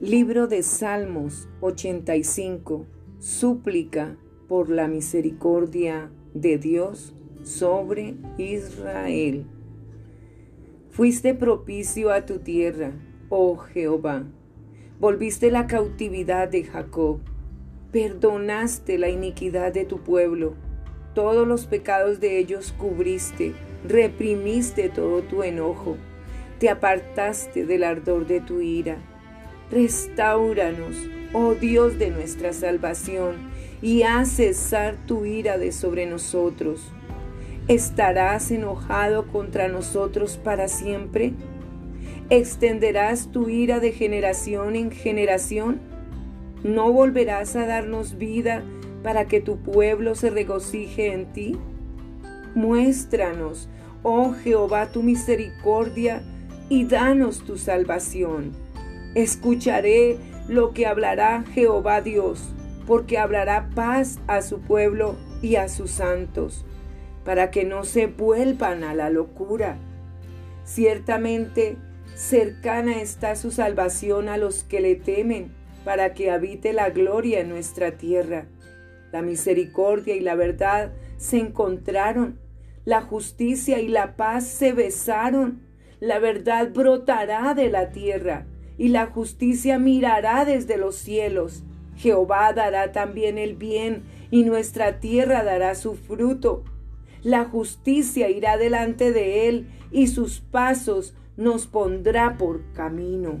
Libro de Salmos 85. Súplica por la misericordia de Dios sobre Israel. Fuiste propicio a tu tierra, oh Jehová. Volviste la cautividad de Jacob. Perdonaste la iniquidad de tu pueblo. Todos los pecados de ellos cubriste. Reprimiste todo tu enojo. Te apartaste del ardor de tu ira Restauranos, oh Dios de nuestra salvación, y haz cesar tu ira de sobre nosotros. ¿Estarás enojado contra nosotros para siempre? ¿Extenderás tu ira de generación en generación? ¿No volverás a darnos vida para que tu pueblo se regocije en ti? Muéstranos, oh Jehová, tu misericordia y danos tu salvación Escucharé lo que hablará Jehová Dios, porque hablará paz a su pueblo y a sus santos, para que no se vuelvan a la locura. Ciertamente cercana está su salvación a los que le temen, para que habite la gloria en nuestra tierra. La misericordia y la verdad se encontraron, la justicia y la paz se besaron, la verdad brotará de la tierra y la justicia mirará desde los cielos. Jehová dará también el bien, y nuestra tierra dará su fruto. La justicia irá delante de él, y sus pasos nos pondrá por camino.